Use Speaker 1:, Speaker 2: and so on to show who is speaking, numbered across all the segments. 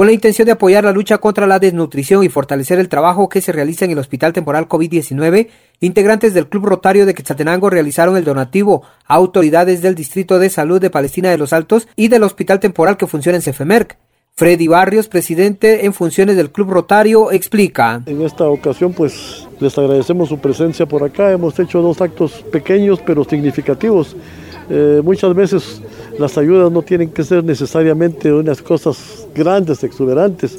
Speaker 1: Con la intención de apoyar la lucha contra la desnutrición y fortalecer el trabajo que se realiza en el Hospital Temporal COVID-19, integrantes del Club Rotario de Quetzaltenango realizaron el donativo a autoridades del Distrito de Salud de Palestina de los Altos y del Hospital Temporal que funciona en Cefemerc. Freddy Barrios, presidente en funciones del Club Rotario, explica.
Speaker 2: En esta ocasión, pues les agradecemos su presencia por acá. Hemos hecho dos actos pequeños pero significativos. Eh, muchas veces las ayudas no tienen que ser necesariamente unas cosas grandes, exuberantes,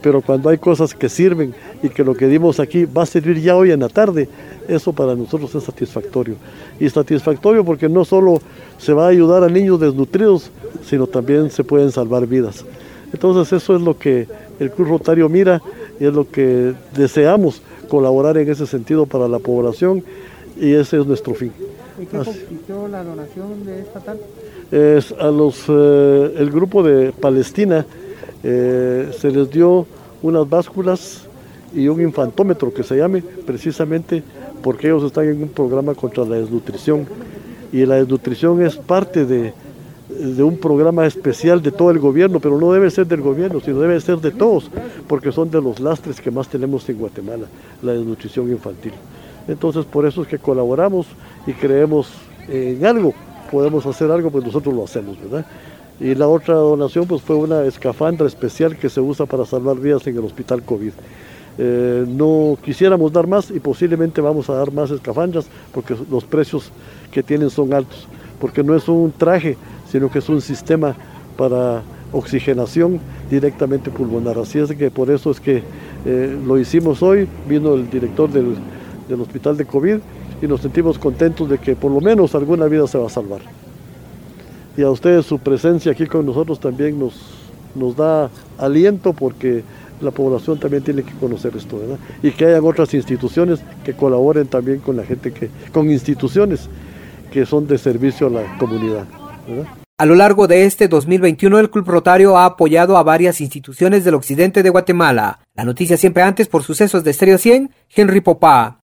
Speaker 2: pero cuando hay cosas que sirven y que lo que dimos aquí va a servir ya hoy en la tarde, eso para nosotros es satisfactorio. Y satisfactorio porque no solo se va a ayudar a niños desnutridos, sino también se pueden salvar vidas. Entonces eso es lo que el Club Rotario mira y es lo que deseamos colaborar en ese sentido para la población y ese es nuestro fin.
Speaker 1: ¿Y qué consistió la donación de esta tarde?
Speaker 2: A los, eh, el grupo de Palestina eh, se les dio unas básculas y un infantómetro que se llame precisamente porque ellos están en un programa contra la desnutrición y la desnutrición es parte de, de un programa especial de todo el gobierno, pero no debe ser del gobierno, sino debe ser de todos, porque son de los lastres que más tenemos en Guatemala, la desnutrición infantil. Entonces por eso es que colaboramos y creemos en algo, podemos hacer algo, pues nosotros lo hacemos, ¿verdad? Y la otra donación pues fue una escafandra especial que se usa para salvar vidas en el hospital COVID. Eh, no quisiéramos dar más y posiblemente vamos a dar más escafandras porque los precios que tienen son altos, porque no es un traje, sino que es un sistema para oxigenación directamente pulmonar. Así es que por eso es que eh, lo hicimos hoy, vino el director del, del hospital de COVID y nos sentimos contentos de que por lo menos alguna vida se va a salvar. Y a ustedes su presencia aquí con nosotros también nos, nos da aliento porque la población también tiene que conocer esto, ¿verdad? Y que hayan otras instituciones que colaboren también con la gente que, con instituciones que son de servicio a la comunidad.
Speaker 1: A lo largo de este 2021, el Club Rotario ha apoyado a varias instituciones del occidente de Guatemala. La noticia siempre antes por sucesos de Estéreo 100, Henry Popá.